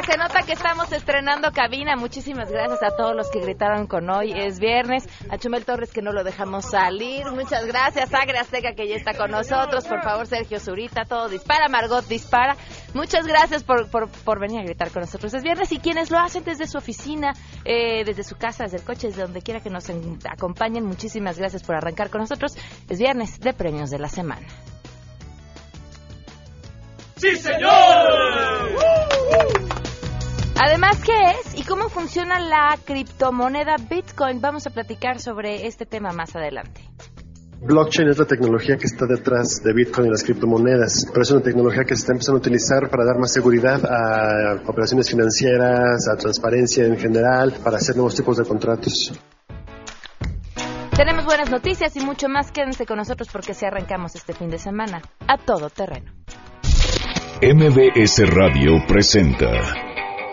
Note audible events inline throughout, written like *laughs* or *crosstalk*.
que se nota que estamos estrenando cabina. Muchísimas gracias a todos los que gritaron con hoy. Es viernes. A Chumel Torres que no lo dejamos salir. Muchas gracias. Agre Azteca que ya está con nosotros. Por favor, Sergio Zurita, todo dispara. Margot dispara. Muchas gracias por, por, venir a gritar con nosotros. Es viernes y quienes lo hacen desde su oficina, eh, desde su casa, desde el coche, desde donde quiera que nos acompañen. Muchísimas gracias por arrancar con nosotros. Es viernes de premios de la semana. ¡Sí, señor! Además, ¿qué es y cómo funciona la criptomoneda Bitcoin? Vamos a platicar sobre este tema más adelante. Blockchain es la tecnología que está detrás de Bitcoin y las criptomonedas, pero es una tecnología que se está empezando a utilizar para dar más seguridad a operaciones financieras, a transparencia en general, para hacer nuevos tipos de contratos. Tenemos buenas noticias y mucho más. Quédense con nosotros porque se arrancamos este fin de semana a todo terreno. MBS Radio presenta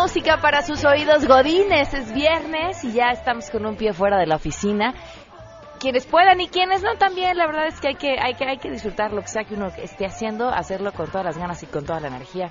Música para sus oídos godines. Es viernes y ya estamos con un pie fuera de la oficina. Quienes puedan y quienes no también, la verdad es que hay que, hay que, hay que disfrutar lo que sea que uno esté haciendo, hacerlo con todas las ganas y con toda la energía.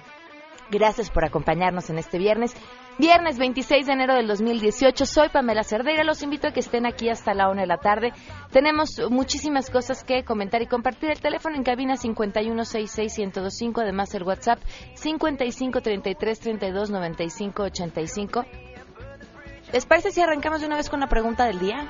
Gracias por acompañarnos en este viernes. Viernes 26 de enero del 2018. Soy Pamela Cerdeira. Los invito a que estén aquí hasta la una de la tarde. Tenemos muchísimas cosas que comentar y compartir. El teléfono en cabina 5166125. Además, el WhatsApp 5533329585. ¿Les parece si arrancamos de una vez con la pregunta del día?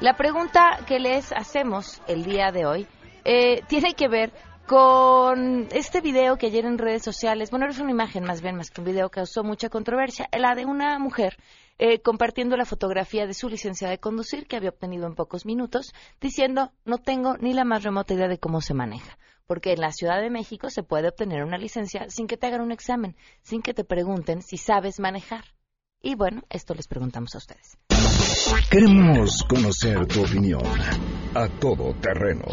La pregunta que les hacemos el día de hoy eh, tiene que ver con este video que ayer en redes sociales, bueno, es una imagen más bien, más que un video, causó mucha controversia, la de una mujer eh, compartiendo la fotografía de su licencia de conducir que había obtenido en pocos minutos, diciendo, no tengo ni la más remota idea de cómo se maneja. Porque en la Ciudad de México se puede obtener una licencia sin que te hagan un examen, sin que te pregunten si sabes manejar. Y bueno, esto les preguntamos a ustedes. Queremos conocer tu opinión a todo terreno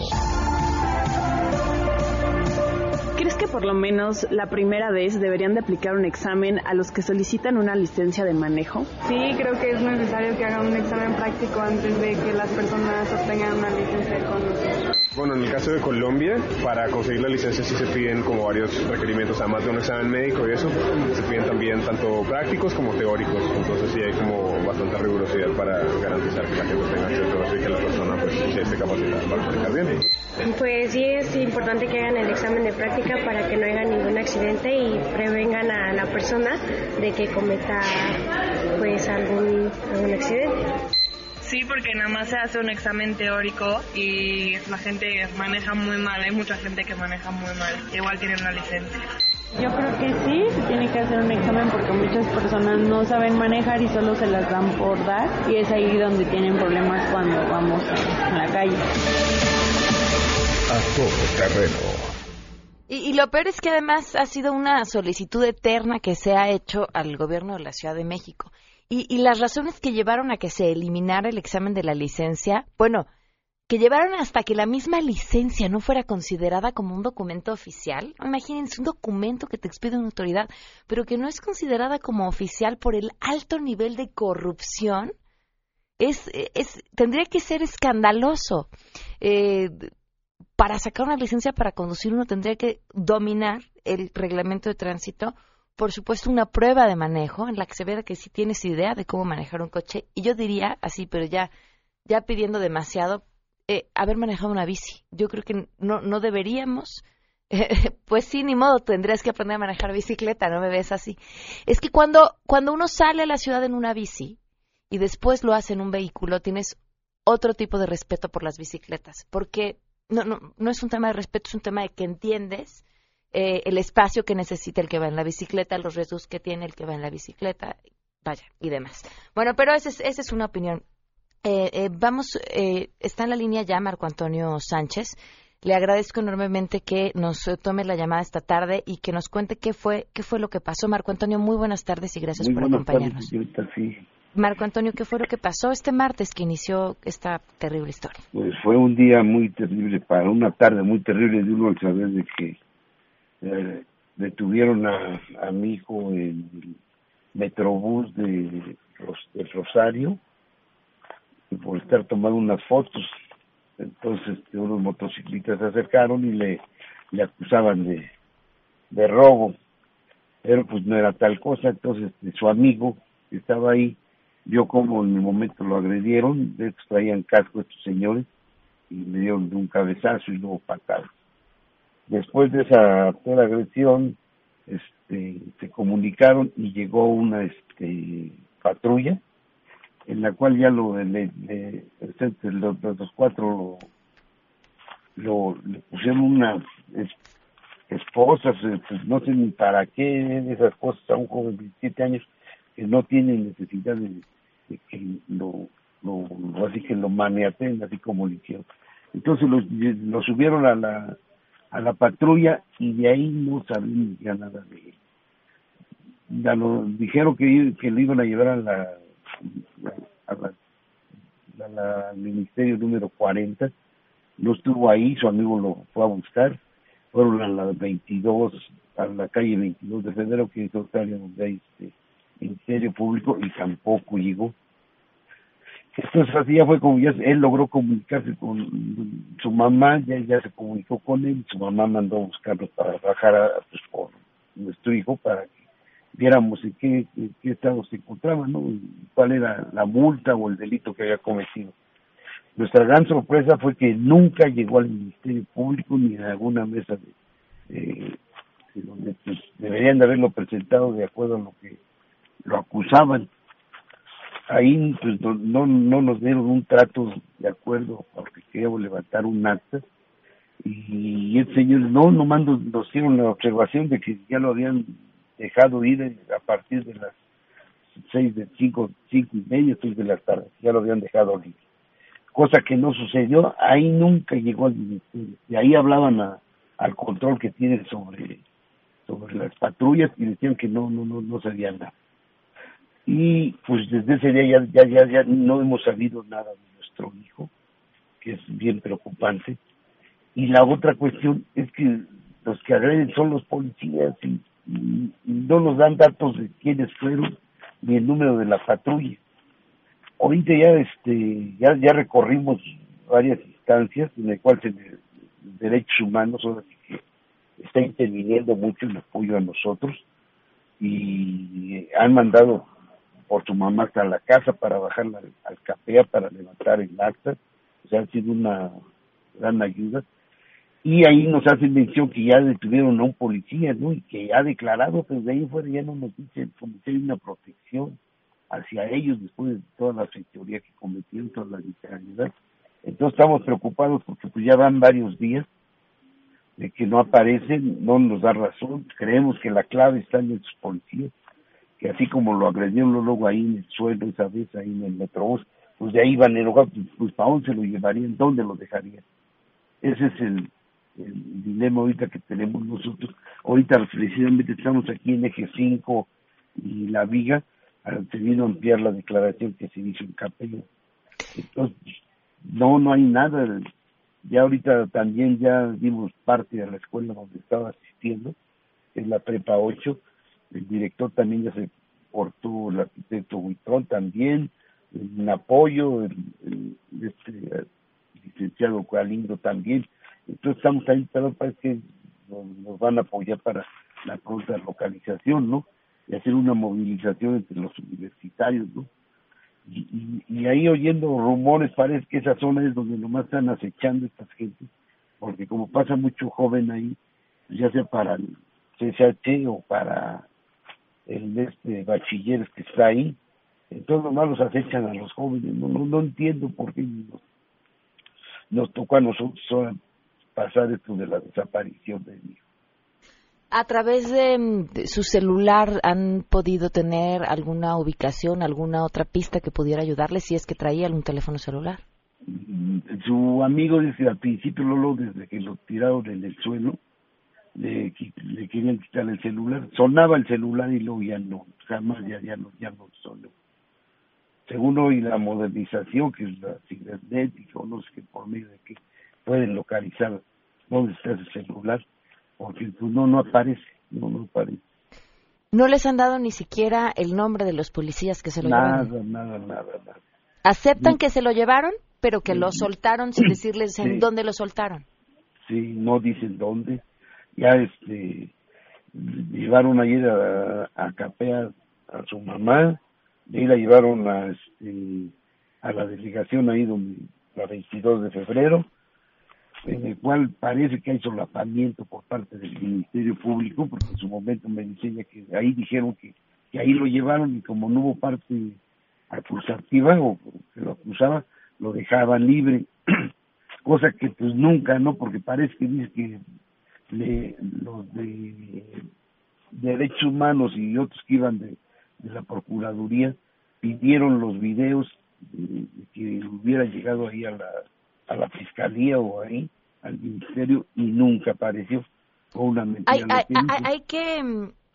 por lo menos la primera vez deberían de aplicar un examen a los que solicitan una licencia de manejo? Sí, creo que es necesario que hagan un examen práctico antes de que las personas obtengan una licencia de conducir. Bueno, en el caso de Colombia, para conseguir la licencia sí se piden como varios requerimientos, además de un examen médico y eso, se piden también tanto prácticos como teóricos, entonces sí hay como bastante rigurosidad para garantizar que la gente tenga acceso y que la persona pues, sí esté capacitada para manejar bien. Pues sí es importante que hagan el examen de práctica para que no haya ningún accidente y prevengan a la persona de que cometa pues algún, algún accidente. Sí, porque nada más se hace un examen teórico y la gente maneja muy mal, hay mucha gente que maneja muy mal, igual tienen una licencia. Yo creo que sí, se tiene que hacer un examen porque muchas personas no saben manejar y solo se las dan por dar y es ahí donde tienen problemas cuando vamos a la calle a todo terreno. Y, lo peor es que además ha sido una solicitud eterna que se ha hecho al gobierno de la Ciudad de México. Y, y, las razones que llevaron a que se eliminara el examen de la licencia, bueno, que llevaron hasta que la misma licencia no fuera considerada como un documento oficial. Imagínense un documento que te expide una autoridad, pero que no es considerada como oficial por el alto nivel de corrupción. Es, es, tendría que ser escandaloso. Eh, para sacar una licencia para conducir uno tendría que dominar el reglamento de tránsito, por supuesto una prueba de manejo en la que se vea que sí tienes idea de cómo manejar un coche y yo diría así, pero ya ya pidiendo demasiado, eh, haber manejado una bici. Yo creo que no, no deberíamos, *laughs* pues sí, ni modo, tendrías que aprender a manejar bicicleta, no me ves así. Es que cuando, cuando uno sale a la ciudad en una bici y después lo hace en un vehículo, tienes otro tipo de respeto por las bicicletas, porque no, no, no es un tema de respeto, es un tema de que entiendes eh, el espacio que necesita el que va en la bicicleta, los riesgos que tiene el que va en la bicicleta. vaya, y demás. Bueno, pero esa es, esa es una opinión. Eh, eh, vamos, eh, está en la línea ya Marco Antonio Sánchez. Le agradezco enormemente que nos tome la llamada esta tarde y que nos cuente qué fue qué fue lo que pasó. Marco Antonio, muy buenas tardes y gracias por acompañarnos. Marco Antonio, ¿qué fue lo que pasó este martes que inició esta terrible historia? Pues fue un día muy terrible, para una tarde muy terrible de uno al saber de que eh, detuvieron a, a, mi hijo en el Metrobús de, de Rosario por estar tomando unas fotos. Entonces este, unos motociclistas se acercaron y le, le acusaban de, de robo, pero pues no era tal cosa, entonces este, su amigo que estaba ahí vio cómo en el momento lo agredieron, de hecho traían casco estos señores y le dieron de un cabezazo y luego patadas. Después de esa agresión, este, se comunicaron y llegó una este, patrulla en la cual ya lo le, los, los, cuatro lo, le pusieron unas esposas, pues no sé ni para qué esas cosas a un joven de 17 años que no tiene necesidad de, que lo, lo, así que lo maniaten así como lo hicieron. Entonces lo, lo subieron a la a la patrulla y de ahí no sabían ya nada de él. Ya lo dijeron que, que lo iban a llevar a la al ministerio número 40, no estuvo ahí, su amigo lo fue a buscar, fueron a la 22, a la calle 22 de febrero, que es donde hay este ministerio público, y tampoco llegó. Entonces así ya fue como ya él logró comunicarse con su mamá, ya, ya se comunicó con él, su mamá mandó a buscarlo para bajar a, pues, por nuestro hijo para que viéramos en qué, qué estado se encontraba, ¿no? cuál era la multa o el delito que había cometido. Nuestra gran sorpresa fue que nunca llegó al Ministerio Público ni a alguna mesa de, donde pues, deberían de haberlo presentado de acuerdo a lo que lo acusaban. Ahí pues no, no nos dieron un trato de acuerdo porque queríamos levantar un acta y el señor no nomás nos, nos hicieron la observación de que ya lo habían dejado ir a partir de las seis de cinco, cinco y media, seis de la tarde, ya lo habían dejado libre. Cosa que no sucedió, ahí nunca llegó al ministerio, y ahí hablaban al control que tienen sobre, sobre las patrullas y decían que no, no, no, no sabían nada. Y pues desde ese día ya, ya, ya, ya no hemos sabido nada de nuestro hijo, que es bien preocupante. Y la otra cuestión es que los que agreden son los policías y no nos dan datos de quiénes fueron ni el número de la patrulla. Ahorita ya este ya ya recorrimos varias instancias en las cuales el, derechos humanos está interviniendo mucho en apoyo a nosotros y han mandado por tu mamá hasta la casa para bajarla al CAPEA para levantar el acta, o sea, ha sido una gran ayuda y ahí nos hacen mención que ya detuvieron a un policía, ¿no? Y que ha declarado, pero de ahí fuera ya no nos dicen como que hay una protección hacia ellos después de toda la fechoría que cometieron, toda la literalidad. Entonces estamos preocupados porque pues ya van varios días de que no aparecen, no nos da razón, creemos que la clave está en esos policías, que así como lo agredieron luego ahí en el suelo esa vez, ahí en el metrobús, pues de ahí van enojados, pues, pues ¿para dónde se lo llevarían? ¿Dónde lo dejarían? Ese es el, dilema ahorita que tenemos nosotros. Ahorita precisamente estamos aquí en Eje 5 y La Viga, se vino a ampliar la declaración que se hizo en Capello. Entonces, no, no hay nada. Ya ahorita también ya dimos parte de la escuela donde estaba asistiendo, es la Prepa 8. El director también ya se portó, el arquitecto Huitrón también, en apoyo, el, este, licenciado Galindo también entonces estamos ahí, pero parece que nos, van a apoyar para la pronta localización, ¿no? Y hacer una movilización entre los universitarios, ¿no? Y, ahí oyendo rumores parece que esa zona es donde nomás están acechando estas gentes, porque como pasa mucho joven ahí, ya sea para el CSH o para el este bachiller que está ahí, entonces nomás los acechan a los jóvenes, no, no, no entiendo por qué nos, nos tocó a nosotros pasar esto de la desaparición de mi hijo. A través de, su celular han podido tener alguna ubicación, alguna otra pista que pudiera ayudarle si es que traía algún teléfono celular. Mm, su amigo dice al principio Lolo desde que lo tiraron en el suelo le, le querían quitar el celular. Sonaba el celular y luego ya no jamás ya ya no ya no sonó. Según hoy la modernización que es la cibernética o no sé qué por medio de que pueden localizar dónde está ese celular porque pues, no no aparece no no aparece. No les han dado ni siquiera el nombre de los policías que se lo nada, llevaron nada nada nada aceptan que se lo llevaron pero que lo soltaron sin decirles en dónde lo soltaron. Sí, no dicen dónde. Ya este llevaron ayer a, a Capea a su mamá, y la llevaron a este a la delegación ahí donde la 22 de febrero, en el cual parece que hay solapamiento por parte del Ministerio Público, porque en su momento me enseña que ahí dijeron que, que ahí lo llevaron y como no hubo parte acusativa o que lo acusaba, lo dejaban libre, *clears throat* cosa que pues nunca, ¿no? Porque parece que dice que le, los de, derechos humanos y otros que iban de, la Procuraduría pidieron los videos de, que hubiera llegado ahí a la, a la Fiscalía o ahí al Ministerio y nunca apareció. una hay, hay, que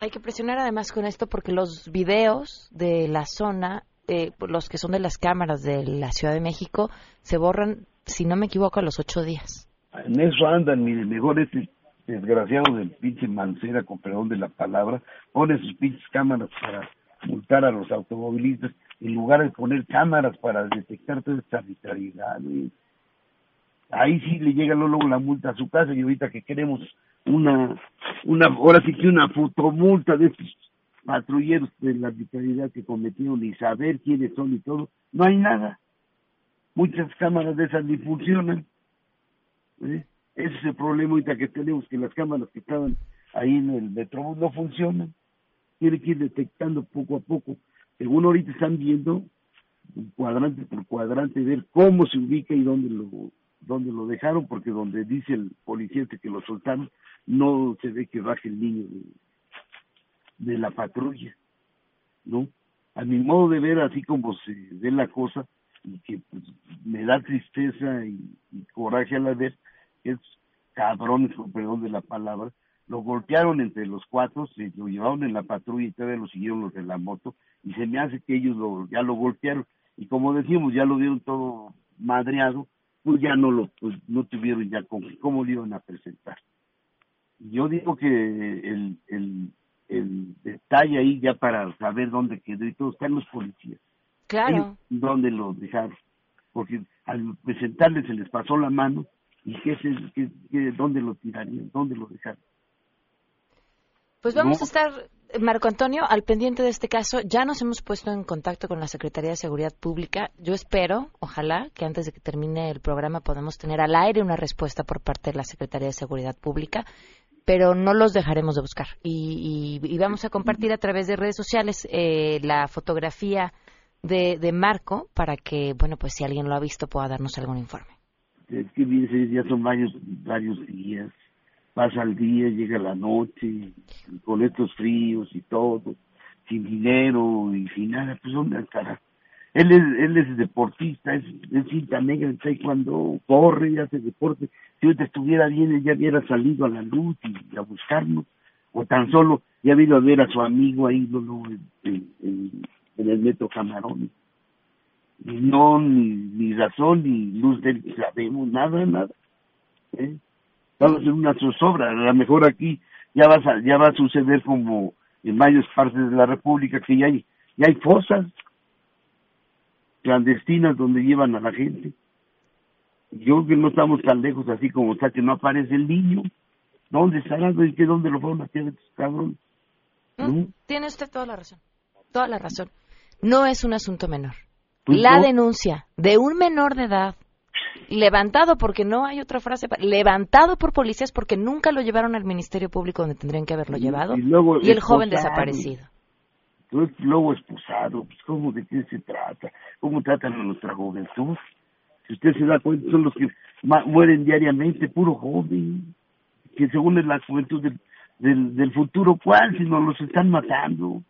hay que presionar además con esto porque los videos de la zona eh, los que son de las cámaras de la Ciudad de México, se borran, si no me equivoco, a los ocho días. En eso andan, mire, mejor este desgraciado del pinche Mancera, con perdón de la palabra, pone sus pinches cámaras para multar a los automovilistas, en lugar de poner cámaras para detectar toda esta arbitrariedad. Ahí sí le llega luego la multa a su casa y ahorita que queremos una, una, ahora sí que una fotomulta de estos patrulleros de la arbitrariedad que cometieron y saber quiénes son y todo, no hay nada. Muchas cámaras de esas ni funcionan. ¿eh? Ese es el problema ahorita que tenemos, que las cámaras que estaban ahí en el metro no funcionan. Tiene que ir detectando poco a poco. Según ahorita están viendo, cuadrante por cuadrante, ver cómo se ubica y dónde lo, dónde lo dejaron, porque donde dice el policía que lo soltaron, no se ve que baje el niño de la patrulla, ¿no? A mi modo de ver, así como se ve la cosa, y que pues, me da tristeza y, coraje a la vez, es cabrones, con perdón de la palabra, lo golpearon entre los cuatro, se lo llevaron en la patrulla y todavía lo siguieron los de la moto, y se me hace que ellos lo, ya lo golpearon, y como decimos, ya lo vieron todo madreado, pues ya no lo, pues no tuvieron ya cómo, cómo lo iban a presentar. Yo digo que el, el, el detalle ahí ya para saber dónde quedó y todo, están los policías. Claro. ¿Dónde lo dejaron? Porque al presentarles se les pasó la mano y qué es dónde lo tirarían, dónde lo dejaron. Pues vamos a estar, Marco Antonio, al pendiente de este caso. Ya nos hemos puesto en contacto con la Secretaría de Seguridad Pública. Yo espero, ojalá, que antes de que termine el programa podamos tener al aire una respuesta por parte de la Secretaría de Seguridad Pública pero no los dejaremos de buscar. Y, vamos a compartir a través de redes sociales eh, la fotografía de, de, Marco para que, bueno, pues si alguien lo ha visto pueda darnos algún informe. Es que ya son varios, varios días. Pasa el día, llega la noche, con estos fríos y todo, sin dinero y sin nada, pues ¿dónde estará? Él es, él es deportista, es, es cinta negra en cuando corre y hace deporte. Si ahorita estuviera bien, él ya hubiera salido a la luz y a buscarnos, o tan solo ya vino a ver a su amigo ahí en, en, el metro Camarón. Y no, ni, ni razón, ni luz de él sabemos, nada, nada. ¿eh? A hacer una zozobra, a lo mejor aquí ya va, a, ya va a suceder como en varias partes de la República, que ya hay, ya hay fosas, clandestinas donde llevan a la gente. Yo creo que no estamos tan lejos así como está que no aparece el niño. ¿Dónde estará? ¿Qué, ¿Dónde lo fueron a hacer estos cabrones? Tiene usted toda la razón. Toda la razón. No es un asunto menor. La denuncia de un menor de edad levantado porque no hay otra frase levantado por policías porque nunca lo llevaron al ministerio público donde tendrían que haberlo llevado y, el joven desaparecido luego expulsado, pues ¿cómo de qué se trata? ¿Cómo tratan a nuestra juventud? Si usted se da cuenta, son los que mueren diariamente, puro joven, que según es la juventud del, del futuro, ¿cuál? Si nos los están matando.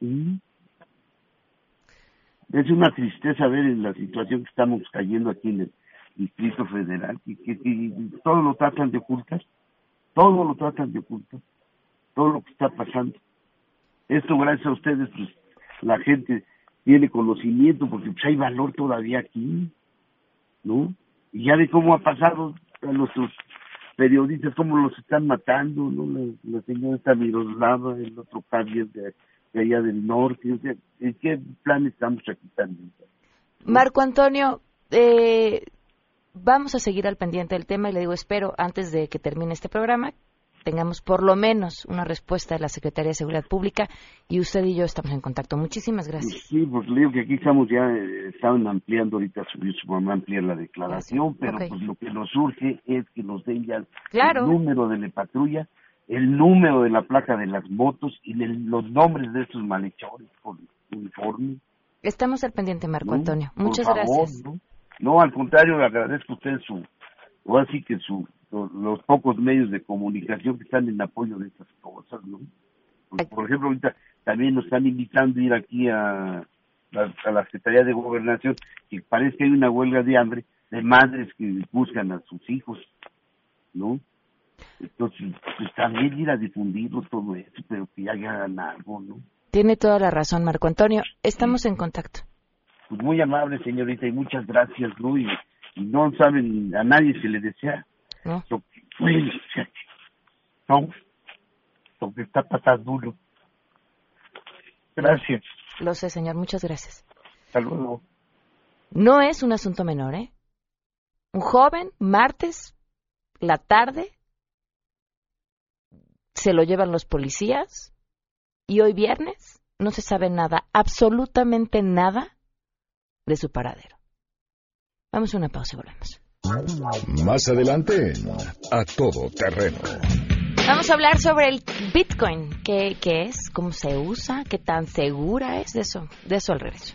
¿Mm? Es una tristeza ver en la situación que estamos cayendo aquí en el Distrito Federal, que, que, todo lo tratan de ocultar, todo lo tratan de ocultar, todo lo que está pasando. Esto gracias a ustedes, pues la gente tiene conocimiento porque pues, hay valor todavía aquí, ¿no? Y ya ve cómo ha pasado a nuestros periodistas, cómo los están matando, ¿no? La, la señora esta Miroslava, el otro Javier de, de allá del norte, o sea, ¿en qué plan estamos aquí también? Marco Antonio, eh, vamos a seguir al pendiente del tema y le digo, espero, antes de que termine este programa, tengamos por lo menos una respuesta de la Secretaría de Seguridad Pública y usted y yo estamos en contacto. Muchísimas gracias. Sí, pues le digo que aquí estamos ya, eh, estaban ampliando, ahorita subió su mamá a ampliar la declaración, pero Ok. pues lo que nos surge es que nos den ya Claro. el número de la patrulla, el número de la placa de las motos y el- los nombres de estos malhechores con uniforme. Estamos al pendiente, Marco ¿no? Antonio. Por Muchas favor, gracias. ¿no? No, al contrario, le agradezco a usted su, o así que su, lo- los pocos medios de comunicación que están en apoyo de estas cosas, ¿no? Por ejemplo, ahorita también nos están invitando a ir aquí a, la- a la Secretaría de Gobernación, que parece que hay una huelga de hambre de madres que buscan a sus hijos, ¿no? Entonces, pues también ir a difundirlo todo eso, pero que ya hagan algo, ¿no? Tiene toda la razón, Marco Antonio. Estamos en contacto. Pues muy amable, señorita, y muchas gracias, ¿no? Y, y no saben, a nadie se le desea ¿no? lo que fue, no, lo que está pasando uno. Gracias, Lo sé, señor. Muchas gracias. hasta luego. No es un asunto menor, ¿eh? Un joven, martes, la tarde, se lo llevan los policías y hoy viernes no se sabe nada, absolutamente nada de su paradero. Vamos a una pausa y volvemos. Más adelante A Todo Terreno. Vamos a hablar sobre el Bitcoin. ¿Qué, qué es? ¿Cómo se usa? ¿Qué tan segura es? De eso, de eso al regreso.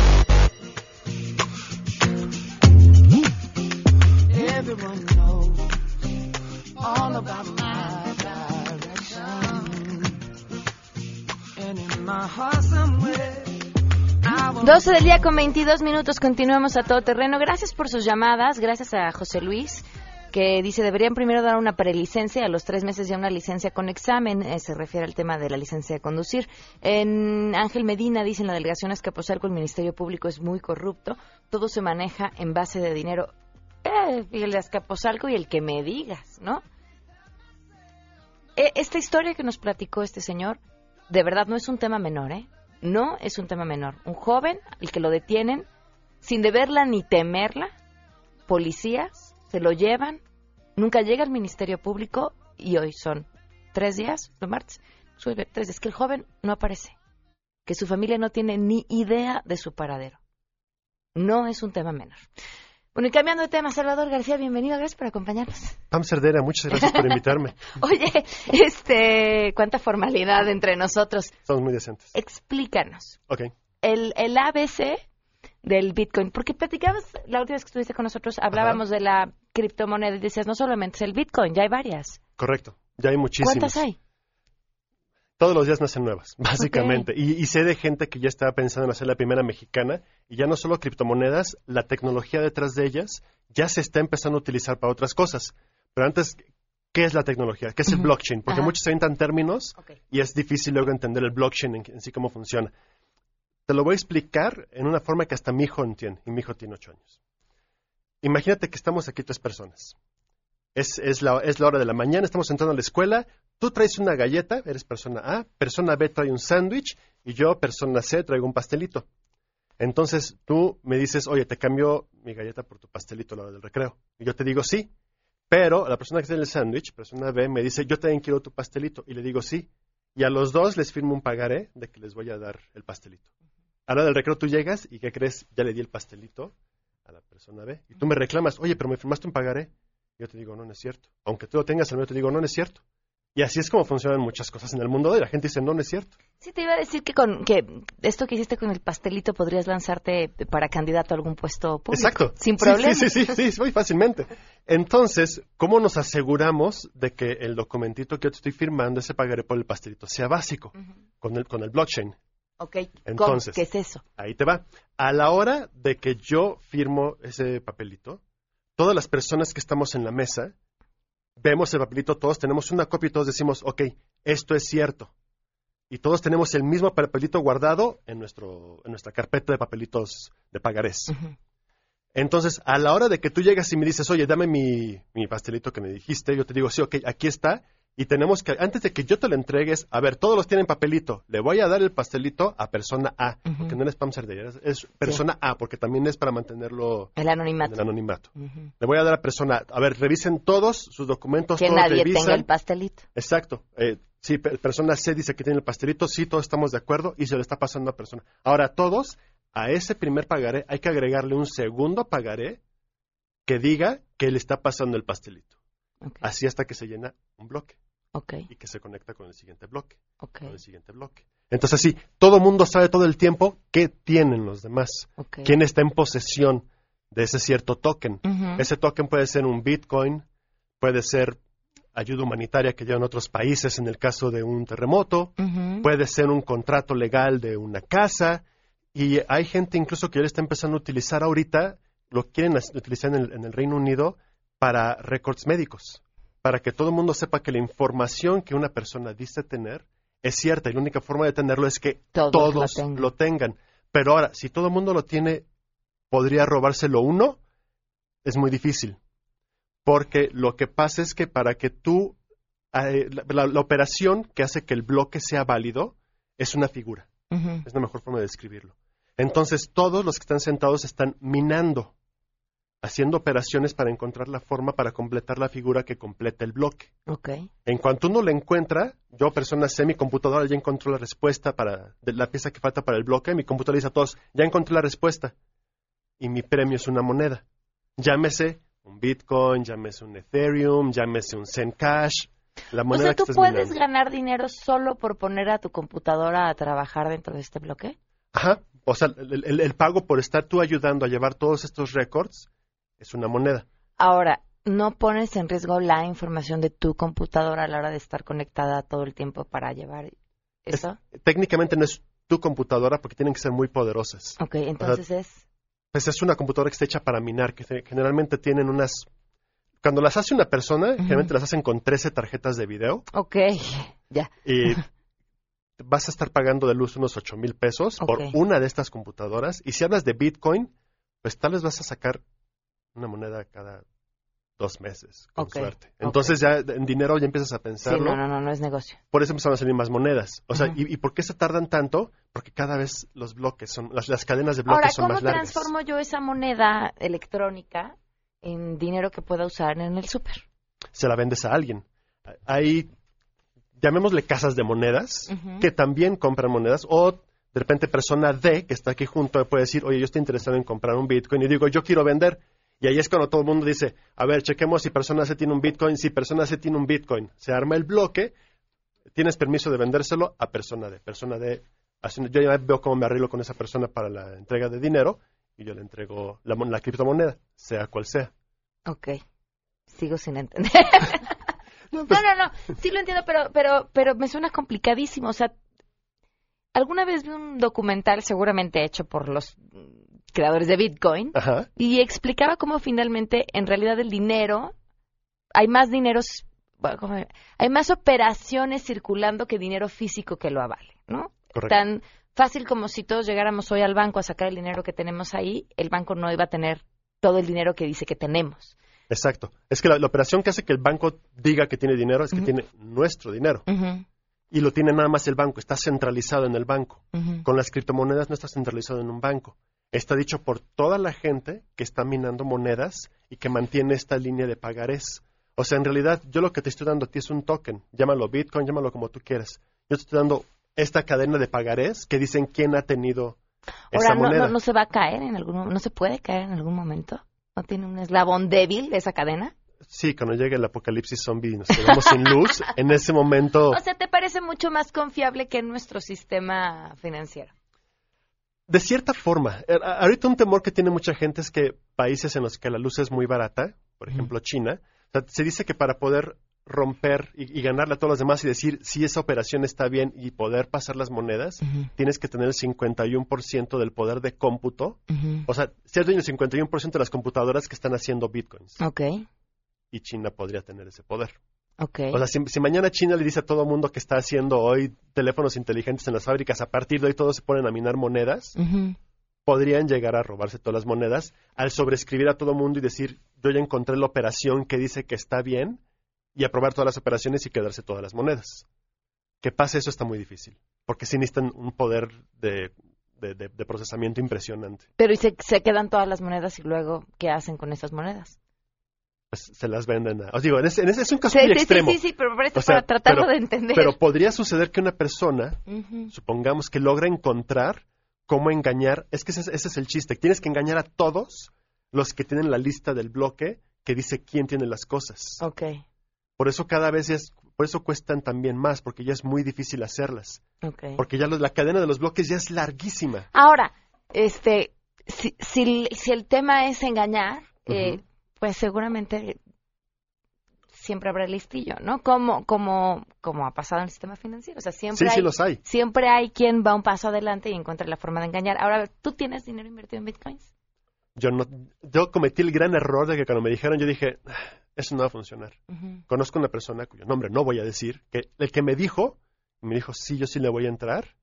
12 del día con 22 minutos, continuamos a todo terreno. Gracias por sus llamadas, gracias a José Luis, que dice deberían primero dar una prelicencia, a los tres meses ya una licencia con examen, eh, se refiere al tema de la licencia de conducir. En Ángel Medina dice en la delegación Escaposalco el Ministerio Público es muy corrupto, todo se maneja en base de dinero. Eh, y el de Azcapotzalco y el que me digas, ¿no? Eh, esta historia que nos platicó este señor, de verdad no es un tema menor, ¿eh? No es un tema menor. Un joven, el que lo detienen, sin deberla ni temerla, policías se lo llevan, nunca llega al Ministerio Público y hoy son tres días, los martes, tres días, que el joven no aparece, que su familia no tiene ni idea de su paradero. No es un tema menor. Bueno, y cambiando de tema, Salvador García, bienvenido, gracias por acompañarnos. Pam Cerdera, muchas gracias por invitarme. *laughs* Oye, este, cuánta formalidad entre nosotros. Estamos muy decentes. Explícanos. Ok. El, el ABC del Bitcoin, porque platicabas la última vez que estuviste con nosotros, hablábamos de la criptomoneda y decías, no solamente es el Bitcoin, ya hay varias. Correcto. Ya hay muchísimas. ¿Cuántas hay? Todos los días nacen nuevas, básicamente. Y, y sé de gente que ya estaba pensando en hacer la primera mexicana y ya no solo criptomonedas, la tecnología detrás de ellas ya se está empezando a utilizar para otras cosas. Pero antes, ¿qué es la tecnología? ¿Qué es el blockchain? Porque muchos se inventan términos y es difícil luego entender el blockchain en, en sí cómo funciona. Te lo voy a explicar en una forma que hasta mi hijo entiende, y mi hijo tiene ocho años. Imagínate que estamos aquí tres personas. Es, es, la, es la hora de la mañana, estamos entrando a la escuela, tú traes una galleta, eres persona A, persona B trae un sándwich y yo, persona C, traigo un pastelito. Entonces tú me dices, oye, te cambio mi galleta por tu pastelito a la hora del recreo. Y yo te digo sí, pero la persona que tiene el sándwich, persona B, me dice, yo también quiero tu pastelito. Y le digo sí. Y a los dos les firmo un pagaré de que les voy a dar el pastelito. A la hora del recreo tú llegas y ¿qué crees? Ya le di el pastelito a la persona B. Y tú me reclamas, oye, pero me firmaste un pagaré. Yo te digo, no, no es cierto. Aunque tú lo tengas, al te digo, no, no es cierto. Y así es como funcionan muchas cosas en el mundo y la gente dice, no, no es cierto. Sí, te iba a decir que con que esto que hiciste con el pastelito podrías lanzarte para candidato a algún puesto público. Exacto. Sin problema. Sí, sí, sí, sí, muy fácilmente. Entonces, ¿cómo nos aseguramos de que el documentito que yo te estoy firmando, ese pagaré por el pastelito, sea básico con, el, con el blockchain? Ok, Entonces, ¿qué es eso? Ahí te va. A la hora de que yo firmo ese papelito, todas las personas que estamos en la mesa vemos el papelito, todos tenemos una copia y todos decimos, ok, esto es cierto. Y todos tenemos el mismo papelito guardado en, nuestro, en nuestra carpeta de papelitos de pagarés. Entonces, a la hora de que tú llegas y me dices, oye, dame mi, mi pastelito que me dijiste, yo te digo, sí, ok, aquí está, y tenemos que, antes de que yo te lo entregues, a ver, todos los tienen papelito, le voy a dar el pastelito a persona A, porque no es spam de es persona A, porque también es para mantenerlo... El anonimato. El anonimato. Le voy a dar a persona, a ver, revisen todos sus documentos, que nadie tenga el pastelito. Exacto. Eh, sí, persona C dice que tiene el pastelito, sí, todos estamos de acuerdo, y se lo está pasando a persona. Ahora, todos, a ese primer pagaré hay que agregarle un segundo pagaré que diga que le está pasando el pastelito. Así hasta que se llena un bloque. Y que se conecta con el siguiente bloque. Con el siguiente bloque. Entonces, sí, todo mundo sabe todo el tiempo qué tienen los demás. Quién está en posesión de ese cierto token. Ese token puede ser un Bitcoin, puede ser ayuda humanitaria que llevan otros países en el caso de un terremoto, puede ser un contrato legal de una casa, y hay gente incluso que ya está empezando a utilizar ahorita, lo quieren utilizar en el Reino Unido, para récords médicos, para que todo el mundo sepa que la información que una persona dice tener es cierta y la única forma de tenerlo es que todos, lo, tengan. Pero ahora, si todo el mundo lo tiene, ¿podría robárselo uno? Es muy difícil. Porque lo que pasa es que para que tú, eh, la, operación que hace que el bloque sea válido es una figura. Es la mejor forma de describirlo. Entonces, todos los que están sentados están minando haciendo operaciones para encontrar la forma para completar la figura que completa el bloque. Okay. En cuanto uno lo encuentra, yo, persona sé, mi computadora ya encontró la respuesta para de la pieza que falta para el bloque, mi computadora dice a todos, ya encontré la respuesta. Y mi premio es una moneda. Llámese un Bitcoin, llámese un Ethereum, llámese un Zencash. La moneda o sea, ¿tú puedes ganar dinero solo por poner a tu computadora a trabajar dentro de este bloque? Ajá. O sea, el pago por estar tú ayudando a llevar todos estos récords es una moneda. Ahora, ¿no pones en riesgo la información de tu computadora a la hora de estar conectada todo el tiempo para llevar eso? técnicamente no es tu computadora porque tienen que ser muy poderosas. Ok, entonces es... Pues es una computadora que está hecha para minar, que generalmente tienen unas... Cuando las hace una persona, generalmente las hacen con 13 tarjetas de video. Ok, *laughs* ya. Y vas a estar pagando de luz unos 8 mil pesos por una de estas computadoras. Y si hablas de Bitcoin, pues tal vez vas a sacar una moneda cada dos meses, con suerte. Entonces ya en dinero ya empiezas a pensar. Sí, no, no, no, no es negocio. Por eso empezaron a salir más monedas. O sea, y, por qué se tardan tanto? Porque cada vez los bloques son, las, cadenas de bloques son más largas. ¿cómo transformo yo esa moneda electrónica en dinero que pueda usar en el súper? Se la vendes a alguien. Hay, llamémosle casas de monedas, que también compran monedas, o de repente persona D, que está aquí junto, puede decir, oye, yo estoy interesado en comprar un Bitcoin, y digo, yo quiero vender y ahí es cuando todo el mundo dice, a ver, chequemos si persona C tiene un Bitcoin, si persona C tiene un Bitcoin. Se arma el bloque, tienes permiso de vendérselo a persona D. Persona D, yo ya veo cómo me arreglo con esa persona para la entrega de dinero y yo le entrego la, la criptomoneda, sea cual sea. Ok, sigo sin entender. *laughs* no, pues no, no, sí lo entiendo, pero, pero, pero me suena complicadísimo. O sea, alguna vez vi un documental seguramente hecho por los creadores de Bitcoin, y explicaba cómo finalmente, en realidad, el dinero, hay más dineros, hay más operaciones circulando que dinero físico que lo avale, ¿no? Tan fácil como si todos llegáramos hoy al banco a sacar el dinero que tenemos ahí, el banco no iba a tener todo el dinero que dice que tenemos. Exacto. Es que la, operación que hace que el banco diga que tiene dinero es que tiene nuestro dinero. Y lo tiene nada más el banco, está centralizado en el banco. Con las criptomonedas no está centralizado en un banco está dicho por toda la gente que está minando monedas y que mantiene esta línea de pagarés. O sea, en realidad, yo lo que te estoy dando a ti es un token. Llámalo Bitcoin, llámalo como tú quieras. Yo te estoy dando esta cadena de pagarés que dicen quién ha tenido esa Ahora, no, moneda. no, no se va a caer en algún no se puede caer en algún momento. ¿No tiene un eslabón débil esa cadena? Sí, cuando llegue el apocalipsis zombie y nos quedamos sin luz, en ese momento, O sea, ¿te parece mucho más confiable que nuestro sistema financiero? De cierta forma, a- ahorita un temor que tiene mucha gente es que países en los que la luz es muy barata, por ejemplo China, o sea, se dice que para poder romper y, y ganarle a todos los demás y decir si esa operación está bien y poder pasar las monedas, tienes que tener el 51% del poder de cómputo, o sea, ser dueño del 51% de las computadoras que están haciendo bitcoins. Ok, Y China podría tener ese poder. Ok. O sea, si, si mañana China le dice a todo mundo que está haciendo hoy teléfonos inteligentes en las fábricas, a partir de hoy todos se ponen a minar monedas, podrían llegar a robarse todas las monedas al sobreescribir a todo mundo y decir, yo ya encontré la operación que dice que está bien y aprobar todas las operaciones y quedarse todas las monedas. Que pase eso está muy difícil, porque sí necesitan un poder de, de- de- de procesamiento impresionante. Pero ¿y se, se quedan todas las monedas y luego qué hacen con esas monedas? Pues, se las venden a... Os digo, en ese, en ese es un caso Sí, muy sí, sí, extremo. sí, sí, pero O sea, para tratarlo pero- de entender. Pero podría suceder que una persona supongamos que logra encontrar cómo engañar, es que ese, es- ese es el chiste, tienes que engañar a todos los que tienen la lista del bloque que dice quién tiene las cosas. Ok, Por eso cada vez es, por eso cuestan también más, porque ya es muy difícil hacerlas, ok. porque ya los- la cadena de los bloques ya es larguísima. Ahora, este, si, si, si el tema es engañar, eh. Pues seguramente siempre habrá listillo, ¿no? Como, como, como ha pasado en el sistema financiero. O sea, siempre Sí, hay, sí los hay. siempre hay quien va un paso adelante y encuentra la forma de engañar. Ahora, ¿tú tienes dinero invertido en bitcoins? Yo no, yo cometí el gran error de que cuando me dijeron, yo dije, "Ah, eso no va a funcionar. Ujú. Conozco una persona cuyo nombre no voy a decir, que el que me dijo, me dijo, sí, yo sí le voy a entrar,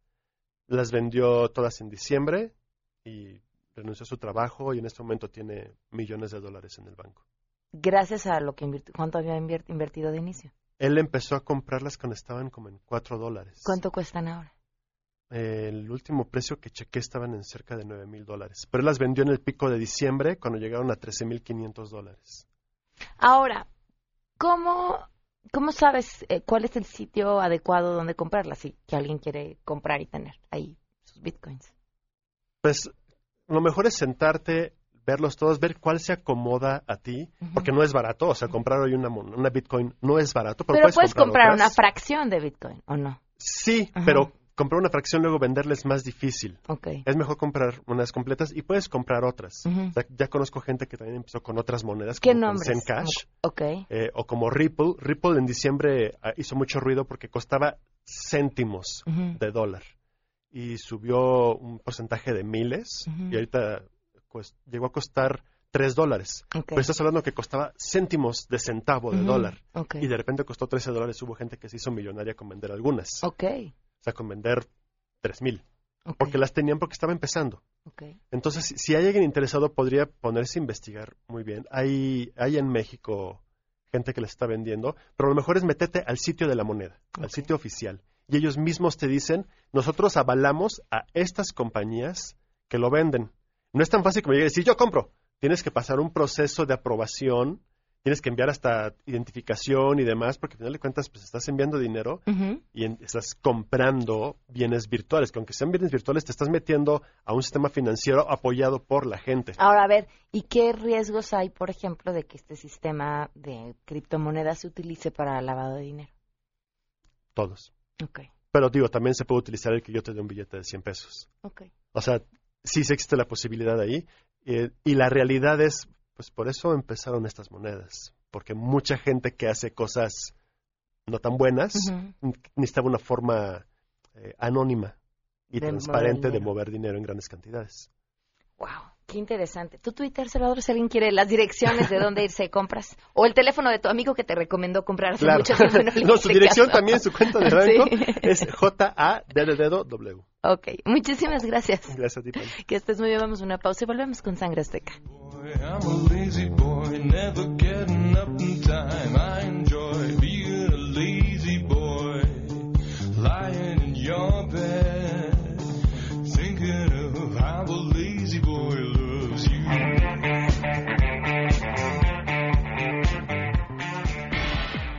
las vendió todas en diciembre y renunció a su trabajo y en este momento tiene millones de dólares en el banco. Gracias a lo que invirtió. ¿Cuánto había invertido de inicio? Él empezó a comprarlas cuando estaban como en 4 dólares. ¿Cuánto cuestan ahora? El último precio que chequé estaban en cerca de 9 mil dólares. Pero él las vendió en el pico de diciembre cuando llegaron a 13 mil 500 dólares. Ahora, ¿cómo, cómo sabes eh, cuál es el sitio adecuado donde comprarla si que alguien quiere comprar y tener ahí sus bitcoins? Pues lo mejor es sentarte, verlos todos, ver cuál se acomoda a ti, porque no es barato. O sea, comprar hoy una, una Bitcoin no es barato, pero, Pero, puedes comprar, una fracción de bitcoin, ¿o no? Sí, Ajá. pero comprar una fracción luego venderla es más difícil. Ok. Es mejor comprar unas completas y puedes comprar otras. Ujú. O sea, ya conozco gente que también empezó con otras monedas, ¿Qué como con nombres? Zencash. Ok. eh, o como Ripple. Ripple en diciembre ah, hizo mucho ruido porque costaba céntimos de dólar y subió un porcentaje de miles y ahorita pues, llegó a costar tres dólares. Ok. Pero estás hablando que costaba céntimos de centavo de dólar y de repente costó 13 dólares. Hubo gente que se hizo millonaria con vender algunas. O sea, con vender tres mil. Ok. Porque las tenían porque estaba empezando. Entonces, si- si hay alguien interesado, podría ponerse a investigar muy bien. Hay, hay en México gente que les está vendiendo, pero lo mejor es meterte al sitio de la moneda, al sitio oficial. Y ellos mismos te dicen, nosotros avalamos a estas compañías que lo venden. No es tan fácil como decir, yo compro. Tienes que pasar un proceso de aprobación, tienes que enviar hasta identificación y demás, porque al final de cuentas, pues estás enviando dinero y en- estás comprando bienes virtuales, que aunque sean bienes virtuales, te estás metiendo a un sistema financiero apoyado por la gente. Ahora, a ver, ¿y qué riesgos hay, por ejemplo, de que este sistema de criptomonedas se utilice para lavado de dinero? Todos. Ok. Pero digo, también se puede utilizar el que yo te dé un billete de 100 pesos. Ok. O sea, sí sí existe la posibilidad ahí. eh, y la realidad es, pues por eso empezaron estas monedas. Porque mucha gente que hace cosas no tan buenas n- necesitaba una forma eh, anónima y De mover transparente de mover dinero en grandes cantidades. Wow, qué interesante. ¿Tu Twitter, Salvador, si alguien quiere las direcciones de dónde irse de compras? O el teléfono de tu amigo que te recomendó comprar hace Claro. mucho tiempo. No, *laughs* no, su dirección caso. también, su cuenta de banco *laughs* Sí. es J-A-D de dedo W. Ok, muchísimas gracias. Gracias a ti, Pam. Que estés muy bien. Vamos a una pausa y volvemos con Sangre Azteca. A boy,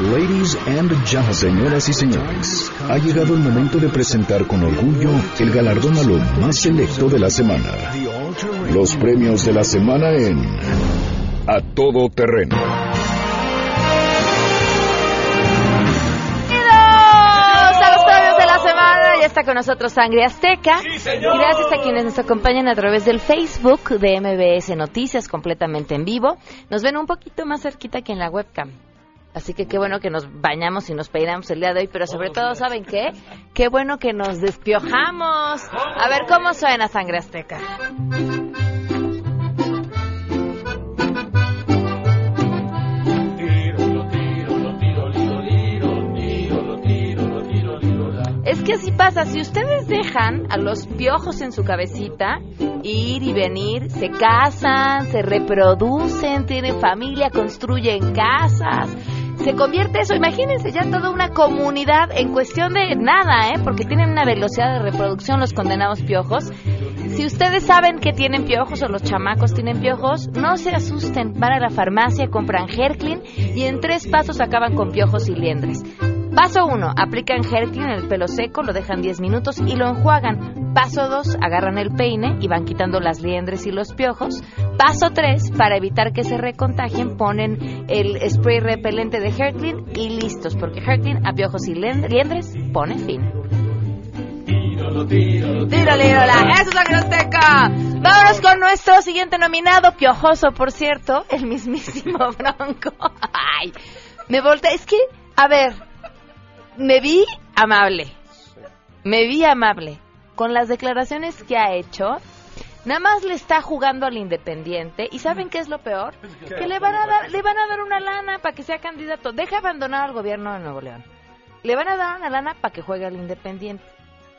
Ladies and gentlemen, señoras y señores, ha llegado el momento de presentar con orgullo el galardón a lo más selecto de la semana. Los premios de la semana en A Todo Terreno. Bienvenidos a los premios de la semana. Ya está con nosotros Sangre Azteca. Sí, señor. Y gracias a quienes nos acompañan a través del Facebook de MBS Noticias, completamente en vivo. Nos ven un poquito más cerquita que en la webcam. Así que qué bueno que nos bañamos y nos peinamos el día de hoy, pero sobre todo, ¿saben qué? Qué bueno que nos despiojamos. A ver, ¿cómo suena Sangre Azteca? Que así pasa, si ustedes dejan a los piojos en su cabecita ir y venir, se casan, se reproducen, tienen familia, construyen casas, se convierte eso, imagínense ya toda una comunidad en cuestión de nada, ¿eh? porque tienen una velocidad de reproducción los condenados piojos. Si ustedes saben que tienen piojos o los chamacos tienen piojos, no se asusten, van a la farmacia, compran Herclin y en tres pasos acaban con piojos y liendres. Paso 1, aplican Herclin en el pelo seco, lo dejan 10 minutos y lo enjuagan. Paso 2, agarran el peine y van quitando las liendres y los piojos. Paso 3, para evitar que se recontagien, ponen el spray repelente de Herclin y listos, porque Herclin a piojos y lien- liendres pone fin. Tíralo, tírala. ¡Eso es la Azteca! Vámonos con nuestro siguiente nominado, piojoso, por cierto, el mismísimo *laughs* Bronco. Ay, me volteé. Es que, a ver, me vi amable. Me vi amable. Con las declaraciones que ha hecho, nada más le está jugando al Independiente. ¿Y saben qué es lo peor? Que le van a dar, le van a dar una lana para que sea candidato. Deja abandonar al gobierno de Nuevo León. Le van a dar una lana para que juegue al Independiente.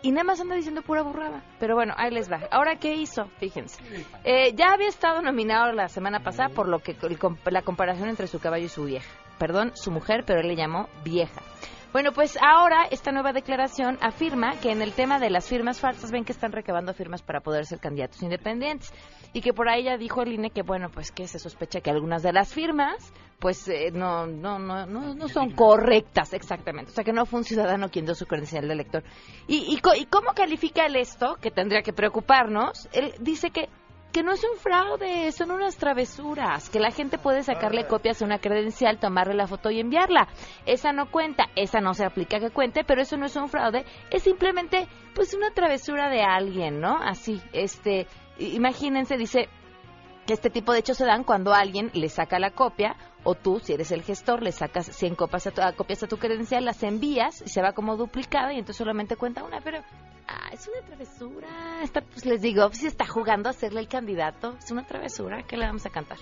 Y nada más anda diciendo pura burrada. Pero bueno, ahí les va. Ahora, ¿qué hizo? Fíjense. Eh, ya había estado nominado la semana pasada por lo que el la comparación entre su caballo y su vieja. Perdón, su mujer, pero él le llamó vieja. Bueno, pues ahora esta nueva declaración afirma que en el tema de las firmas falsas ven que están recabando firmas para poder ser candidatos independientes y que por ahí ya dijo el INE que bueno, pues que se sospecha que algunas de las firmas pues eh, no, no, no, no, no son correctas exactamente, o sea que no fue un ciudadano quien dio su credencial de elector. ¿Y, y, y cómo califica él esto, que tendría que preocuparnos? Él dice que que no es un fraude, son unas travesuras, que la gente puede sacarle copias a una credencial, tomarle la foto y enviarla. Esa no cuenta, esa no se aplica que cuente, pero eso no es un fraude, es simplemente pues una travesura de alguien, ¿no? Así, este, imagínense, dice que este tipo de hechos se dan cuando alguien le saca la copia o tú, si eres el gestor, le sacas 100 copias a tu, a copias a tu credencial, las envías y se va como duplicada y entonces solamente cuenta una, pero ah, es una travesura. Está, pues les digo, si está jugando a serle el candidato, es una travesura, ¿qué le vamos a cantar?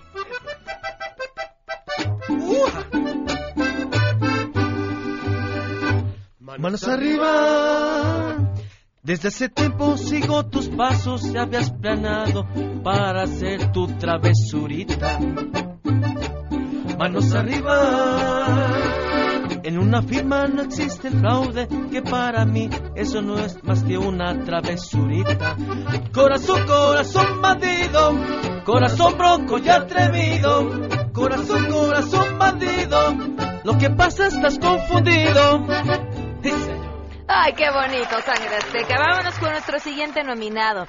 Manos arriba. Desde hace tiempo sigo tus pasos, ya habías planeado para hacer tu travesurita. Manos arriba. En una firma no existe el fraude, que para mí eso no es más que una travesurita. Corazón, corazón bandido, corazón bronco y atrevido. Corazón, corazón bandido, lo que pasa estás confundido. Ay, qué bonito, sangre azteca. Vámonos con nuestro siguiente nominado.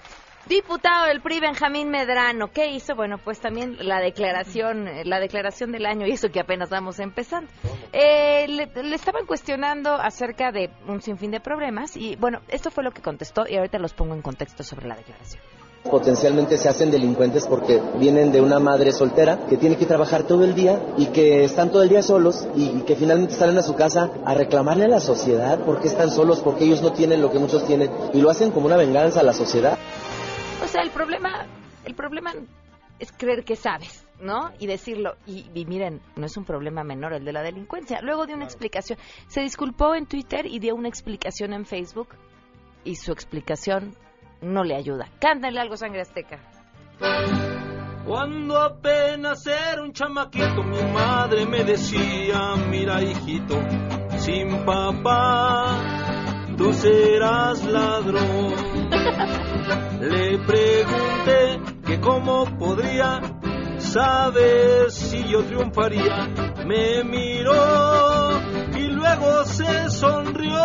Diputado del PRI, Benjamín Medrano. ¿Qué hizo? Bueno, pues también la declaración, eh, la declaración del año, y eso que apenas vamos empezando. Eh, le, le estaban cuestionando acerca de un sinfín de problemas, y bueno, esto fue lo que contestó, y ahorita los pongo en contexto sobre la declaración. Potencialmente se hacen delincuentes porque vienen de una madre soltera que tiene que trabajar todo el día y que están todo el día solos y que finalmente salen a su casa a reclamarle a la sociedad por qué están solos, porque ellos no tienen lo que muchos tienen y lo hacen como una venganza a la sociedad. O sea, el problema, el problema es creer que sabes, ¿no? Y decirlo. Y, y miren, no es un problema menor el de la delincuencia. Luego dio una explicación. Se disculpó en Twitter y dio una explicación en Facebook. Y su explicación no le ayuda. Cántenle algo, sangre azteca. Cuando apenas era un chamaquito, mi madre me decía, mira hijito, sin papá, tú serás ladrón. Le pregunté que cómo podría saber si yo triunfaría. Me miró y luego se sonrió.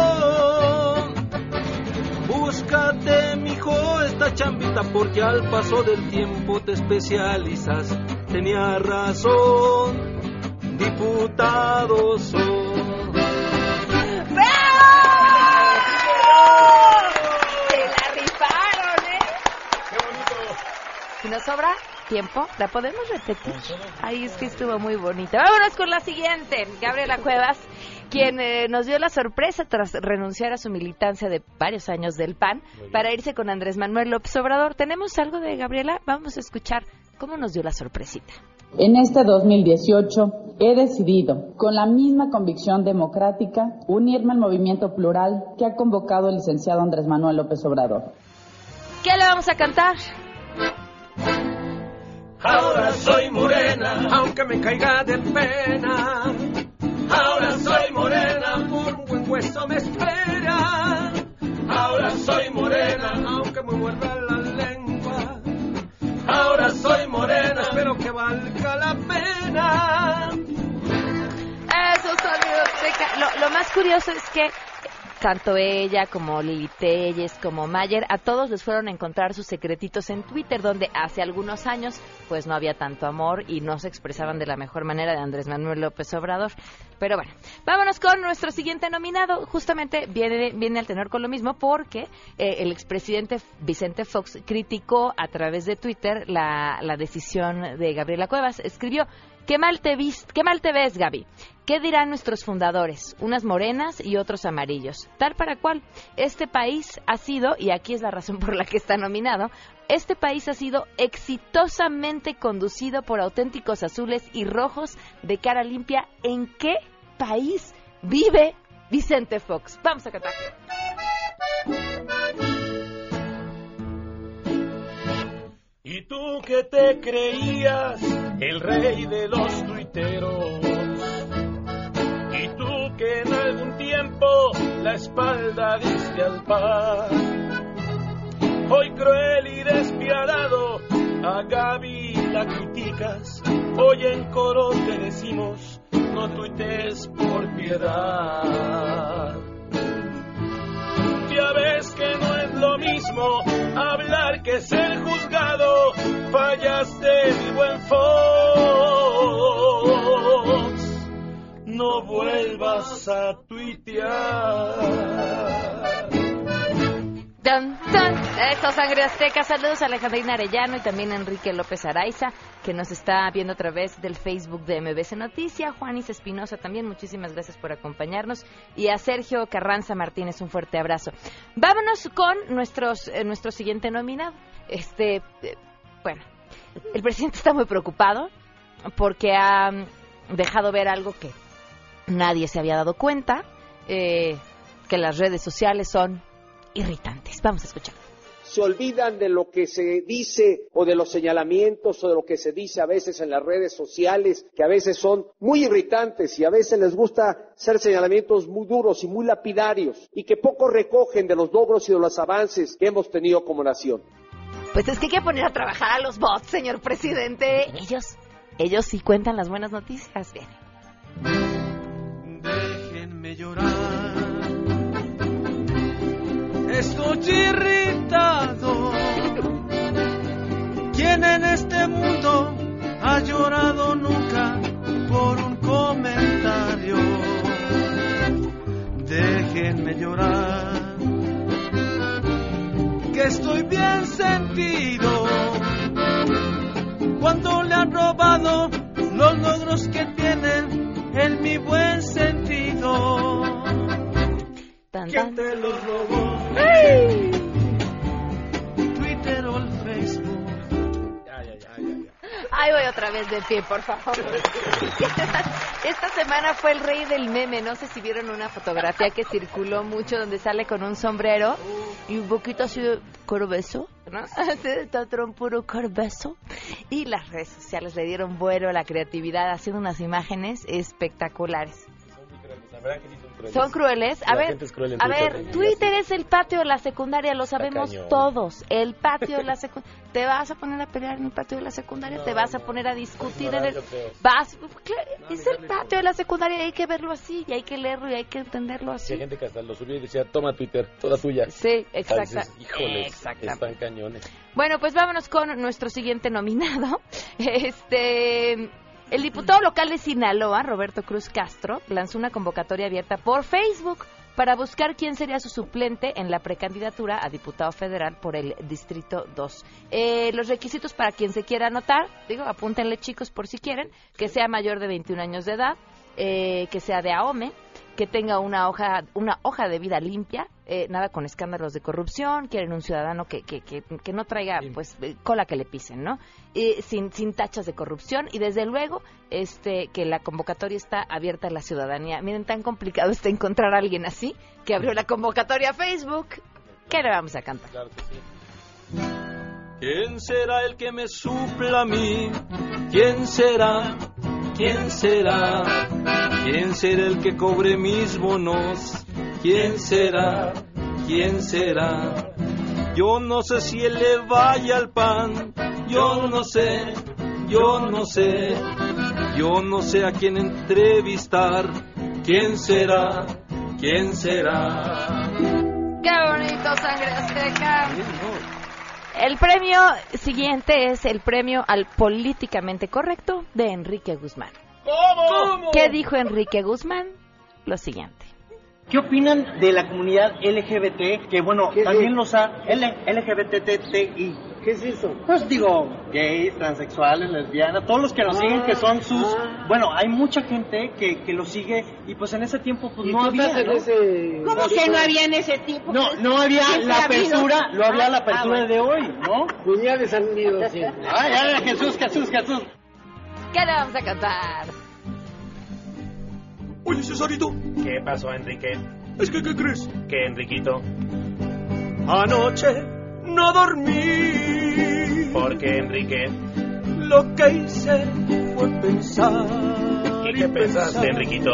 Búscate, mijo, esta chambita porque al paso del tiempo te especializas. Tenía razón, diputado soy. Nos sobra tiempo, ¿la podemos repetir? Ay, es que estuvo muy bonita. Vámonos con la siguiente. Gabriela Cuevas, quien eh, nos dio la sorpresa tras renunciar a su militancia de varios años del PAN para irse con Andrés Manuel López Obrador. ¿Tenemos algo de Gabriela? Vamos a escuchar cómo nos dio la sorpresita. En este 2018 he decidido, con la misma convicción democrática, unirme al movimiento plural que ha convocado el licenciado Andrés Manuel López Obrador. ¿Qué le vamos a cantar? Ahora soy morena, aunque me caiga de pena. Ahora soy morena, por un buen hueso me espera. Ahora soy morena, aunque me muerda la lengua. Ahora soy morena, espero que valga la pena. Eso, sonido seca. Lo, lo más curioso es que tanto ella como Lili Telles, como Mayer, a todos les fueron a encontrar sus secretitos en Twitter, donde hace algunos años pues no había tanto amor y no se expresaban de la mejor manera de Andrés Manuel López Obrador. Pero bueno, vámonos con nuestro siguiente nominado. Justamente viene, viene al tenor con lo mismo porque eh, el expresidente Vicente Fox criticó a través de Twitter la, la decisión de Gabriela Cuevas. Escribió, qué mal te, ves, Gaby. ¿Qué dirán nuestros fundadores? Unas morenas y otros amarillos. Tal para cual. Este país ha sido, y aquí es la razón por la que está nominado, este país ha sido exitosamente conducido por auténticos azules y rojos de cara limpia. ¿En qué país vive Vicente Fox? Vamos a cantar. ¿Y tú que te creías el rey de los tuiteros? ¿Y tú que en algún tiempo la espalda diste al pan? Hoy cruel y despiadado a Gaby la criticas. Hoy en coro te decimos, no tuites por piedad. Ya ves que no es lo mismo hablar que ser juzgado. Fallaste, mi buen Fox. No vuelvas a tuitear. Dun, dun. Esto, Sangre Azteca. Saludos a Alejandrina Arellano y también a Enrique López Araiza, que nos está viendo a través del Facebook de MBC Noticia. Juanis Espinosa también, muchísimas gracias por acompañarnos. Y a Sergio Carranza Martínez, un fuerte abrazo. Vámonos con nuestros, eh, nuestro siguiente nominado. Este, eh, bueno, el presidente *laughs* está muy preocupado porque ha mm, dejado ver algo que nadie se había dado cuenta, eh, que las redes sociales son irritantes. Vamos a escuchar. se olvidan de lo que se dice o de los señalamientos o de lo que se dice a veces en las redes sociales, que a veces son muy irritantes y a veces les gusta hacer señalamientos muy duros y muy lapidarios y que poco recogen de los logros y de los avances que hemos tenido como nación. Pues es que hay que poner a trabajar a los bots, señor presidente. Ellos, ellos sí cuentan las buenas noticias. Bien. Déjenme llorar. Estoy irritado. ¿Quién en este mundo ha llorado nunca por un comentario? Déjenme llorar. Estoy bien sentido. Cuando le han robado los logros que tienen en mi buen sentido. ¿Quién te los robó? Twitter Ahí voy otra vez de pie, por favor. *laughs* Esta semana fue el rey del meme. No sé si vieron una fotografía que circuló mucho donde sale con un sombrero y un poquito así de corbeso. ¿no? *laughs* Un puro corbeso. Y las redes sociales le dieron vuelo a la creatividad haciendo unas imágenes espectaculares. Son crueles. A La ver, gente es cruel en a Twitter, ver, Twitter es el patio de la secundaria, lo sabemos todos. El patio de la secundaria. ¿Te vas a poner a pelear en el patio de la secundaria? ¿Te vas a poner a discutir en el... Vas... Claro, es el patio de la secundaria y hay que verlo así, y hay que leerlo y hay que entenderlo Sí, así. hay gente que hasta lo subió y decía, toma Twitter, toda tuya. Sí, exacta- Entonces, híjoles, están cañones. Bueno, pues vámonos con nuestro siguiente nominado. *laughs* Este, el diputado local de Sinaloa, Roberto Cruz Castro, lanzó una convocatoria abierta por Facebook para buscar quién sería su suplente en la precandidatura a diputado federal por el Distrito 2. Eh, los requisitos para quien se quiera anotar, digo, apúntenle chicos por si quieren, que sea mayor de 21 años de edad, eh, que sea de AOME, que tenga una hoja, una hoja de vida limpia, eh, nada con escándalos de corrupción, quieren un ciudadano que, que, que, que no traiga pues eh, cola que le pisen, ¿no? Eh, sin, sin tachas de corrupción y desde luego este que la convocatoria está abierta a la ciudadanía. Miren, tan complicado está encontrar a alguien así que abrió la convocatoria a Facebook. ¿Qué le vamos a cantar? ¿Quién será el que me supla a mí? ¿Quién será? ¿Quién será? ¿Quién será el que cobre mis bonos? ¿Quién será? ¿Quién será? Yo no sé si él le vaya al pan, yo no sé, yo no sé, yo no sé a quién entrevistar, ¿quién será? ¿Quién será? ¡Qué bonito, sangre azteca! El premio siguiente es el premio al políticamente correcto de Enrique Guzmán. ¿Cómo? ¿Qué dijo Enrique Guzmán? Lo siguiente. ¿Qué opinan de la comunidad LGBT? Que bueno, también los ha... L, LGBTTI. ¿Qué es eso? Pues digo, gays, transexuales, lesbianas, todos los que nos Ah, siguen que son sus... ah. Bueno, hay mucha gente que, que los sigue y pues en ese tiempo pues ¿Y no tú había, estás en ¿no? ese- ¿Cómo que no había en ese tipo? No, no había Siempre la apertura, no había la Ah, apertura bueno. de hoy, ¿no? Puñales han ido siempre. Ay, ay, Jesús, Jesús, Jesús. ¿Qué le vamos a cantar? Oye, Cesarito, ¿Qué pasó, Enrique? es que, ¿qué crees? ¿Qué, Enriquito? Anoche no dormí. ¿Por qué, Enrique? Lo que hice fue pensar. ¿Y qué pensaste, Enriquito?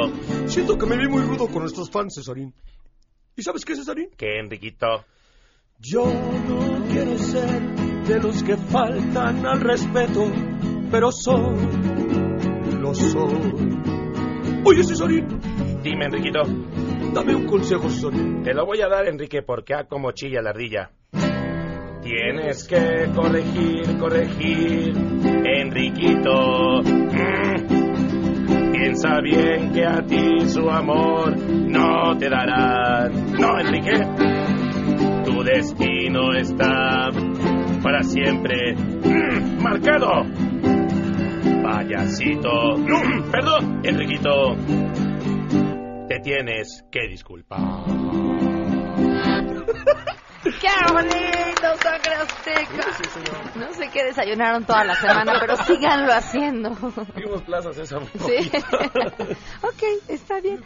Siento que me vi muy rudo con nuestros fans, Cesarín. ¿Y sabes qué, Cesarín? ¿Qué, Enriquito? Yo no quiero ser de los que faltan al respeto, pero soy, lo soy. Oye, Cesarín, Dime, Enriquito. dame un consejo, Cesarín. Te lo voy a dar, Enrique, porque a como chilla la ardilla. Tienes que corregir, corregir, Enriquito. Mm. Piensa bien que a ti su amor no te dará. No, Enrique. Tu destino está para siempre mm, marcado. Payasito. Perdón, Enriquito. Te tienes que disculpar. ¡Qué bonito, sangre azteca! No sé qué desayunaron toda la semana, pero síganlo haciendo. Vimos plazas esa. Sí. *laughs* ok, está bien.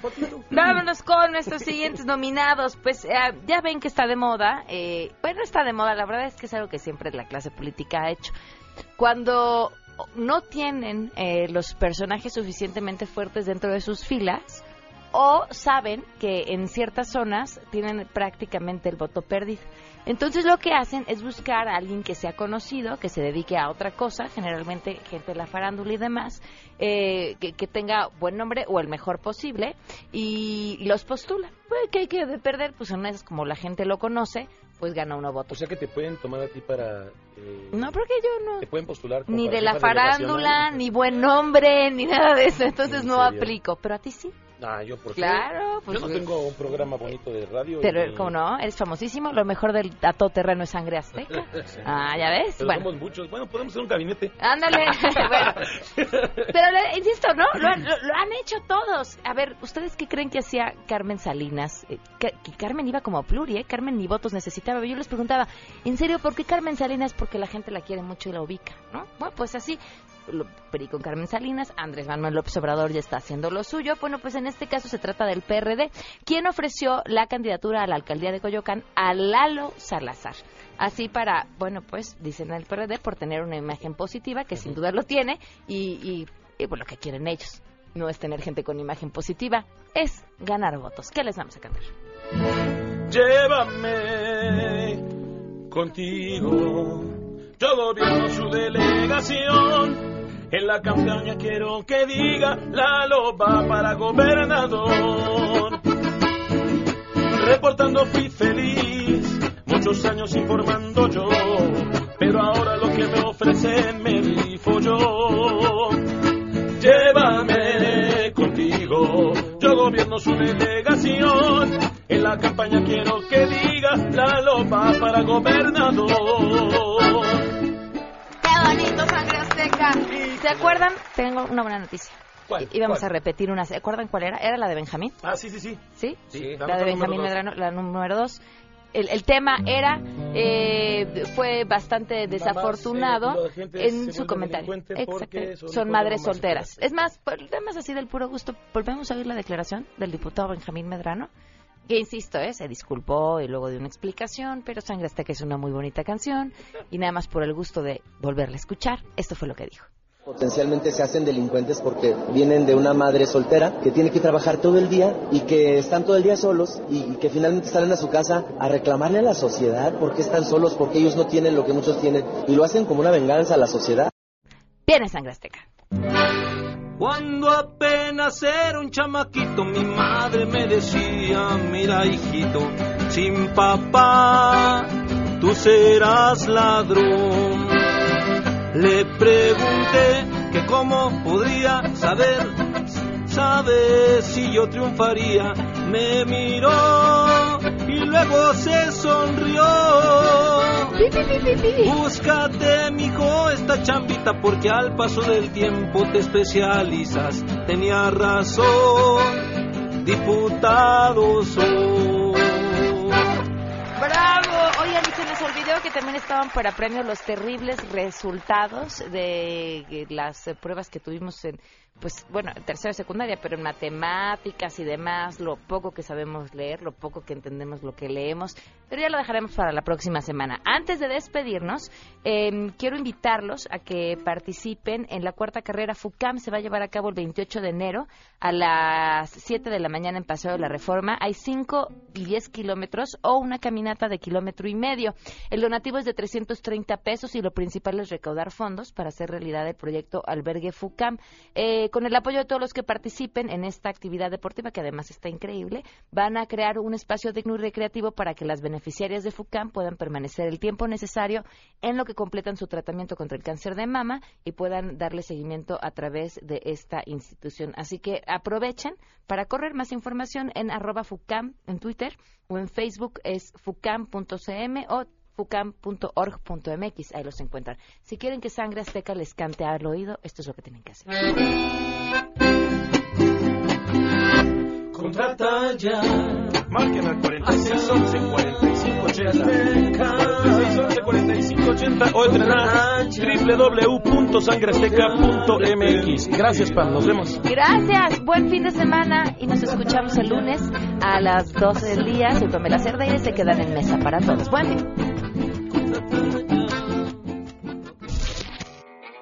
Vámonos con nuestros siguientes nominados. Pues eh, ya ven que está de moda. Eh, bueno, está de moda. La verdad es que es algo que siempre la clase política ha hecho. Cuando no tienen eh, los personajes suficientemente fuertes dentro de sus filas o saben que en ciertas zonas tienen prácticamente el voto perdido. Entonces lo que hacen es buscar a alguien que sea conocido, que se dedique a otra cosa, generalmente gente de la farándula y demás, eh, que, tenga buen nombre o el mejor posible, y los postula. ¿Qué hay que de perder? Pues en esas, como la gente lo conoce, pues gana uno voto. O sea que te pueden tomar a ti para... eh, No, porque yo no... Te pueden postular Ni de la farándula, ni buen nombre, ni nada de eso, *laughs* entonces ¿En no aplico. Pero a ti sí. Ah, yo por qué? Claro, pues, Yo no tengo un programa bonito de radio. Pero, ni- ¿cómo no? Eres famosísimo. Lo mejor del a todo terreno es sangre azteca. *laughs* Ah, ¿ya ves? Pero Bueno. somos muchos. Bueno, podemos hacer un gabinete. Ándale. *laughs* *laughs* bueno. Pero, insisto, ¿no? Lo, han- lo- lo han hecho todos. A ver, ¿ustedes qué creen que hacía Carmen Salinas? Eh, que, que Carmen iba como pluri, ¿eh? Carmen ni votos necesitaba. Yo les preguntaba, ¿en serio por qué Carmen Salinas? Porque la gente la quiere mucho y la ubica, ¿no? Bueno, pues así. Lo pedí con Carmen Salinas, Andrés Manuel López Obrador ya está haciendo lo suyo. Bueno, pues en este caso se trata del PRD, quien ofreció la candidatura a la alcaldía de Coyoacán a Lalo Salazar. Así para, bueno, pues dicen el PRD por tener una imagen positiva, que sin duda lo tiene, y, y, y pues lo que quieren ellos no es tener gente con imagen positiva, es ganar votos. ¿Qué les vamos a cantar? Llévame contigo. Yo gobierno su delegación. En la campaña quiero que diga la loba para gobernador. Reportando fui feliz, muchos años informando yo, pero ahora lo que me ofrecen me rifo yo. Llévame contigo, yo gobierno su delegación. En la campaña quiero que diga la loba para gobernador. ¡Qué bonito, sangre ¿Se acuerdan? Tengo una buena noticia. ¿Cuál? ¿Cuál? a repetir una. ¿Se acuerdan cuál era? ¿Era la de Benjamín? Ah, sí, sí, sí. ¿Sí? Sí, la de Benjamín Medrano, la número dos. El, el tema era, eh, fue bastante desafortunado eh, en su comentario. Exacto. son madres solteras. Es más, por temas así del puro gusto, volvemos a oír la declaración del diputado Benjamín Medrano, que insisto, eh, se disculpó y luego dio una explicación, pero Sangre Azteca es una muy bonita canción y nada más por el gusto de volverla a escuchar, esto fue lo que dijo. Potencialmente se hacen delincuentes porque vienen de una madre soltera que tiene que trabajar todo el día y que están todo el día solos y que finalmente salen a su casa a reclamarle a la sociedad por qué están solos, porque ellos no tienen lo que muchos tienen y lo hacen como una venganza a la sociedad. Viene Sangre Azteca. Cuando apenas era un chamaquito, mi madre me decía, mira hijito, sin papá tú serás ladrón. Le pregunté que cómo podría saber, saber si yo triunfaría. Me miró y luego se sonrió. Búscate, mijo, esta chambita porque al paso del tiempo te especializas. Tenía razón, diputado soy. ¡Bravo! Oigan, y se nos olvidó que también estaban para premio los terribles resultados de las pruebas que tuvimos en, pues, bueno, en tercera y secundaria, pero en matemáticas y demás, lo poco que sabemos leer, lo poco que entendemos lo que leemos, pero ya lo dejaremos para la próxima semana. Antes de despedirnos, eh, quiero invitarlos a que participen en la cuarta carrera FUCAM, se va a llevar a cabo el 28 de enero a las 7 de la mañana en Paseo de la Reforma. Hay 5 y 10 kilómetros o una caminata de kilómetro y medio. El donativo es de 330 pesos y lo principal es recaudar fondos para hacer realidad el proyecto Albergue FUCAM. Eh, con el apoyo de todos los que participen en esta actividad deportiva, que además está increíble, van a crear un espacio digno y recreativo para que las beneficiarias de FUCAM puedan permanecer el tiempo necesario en lo que completan su tratamiento contra el cáncer de mama y puedan darle seguimiento a través de esta institución. Así que aprovechen para correr más información en arroba FUCAM en Twitter o en Facebook es fucam.cm o fucam.org.mx, ahí los encuentran. Si quieren que Sangre Azteca les cante al oído, esto es lo que tienen que hacer. Contrata ya. Marquen al 4611 4580. 4611 4580 o entrenar www.sangreazteca.mx. Gracias, Pam. Nos vemos. Gracias, buen fin de semana y nos escuchamos el lunes a las 12 del día. Soy Pamela Cerdeira y se quedan en mesa para todos. Buen fin.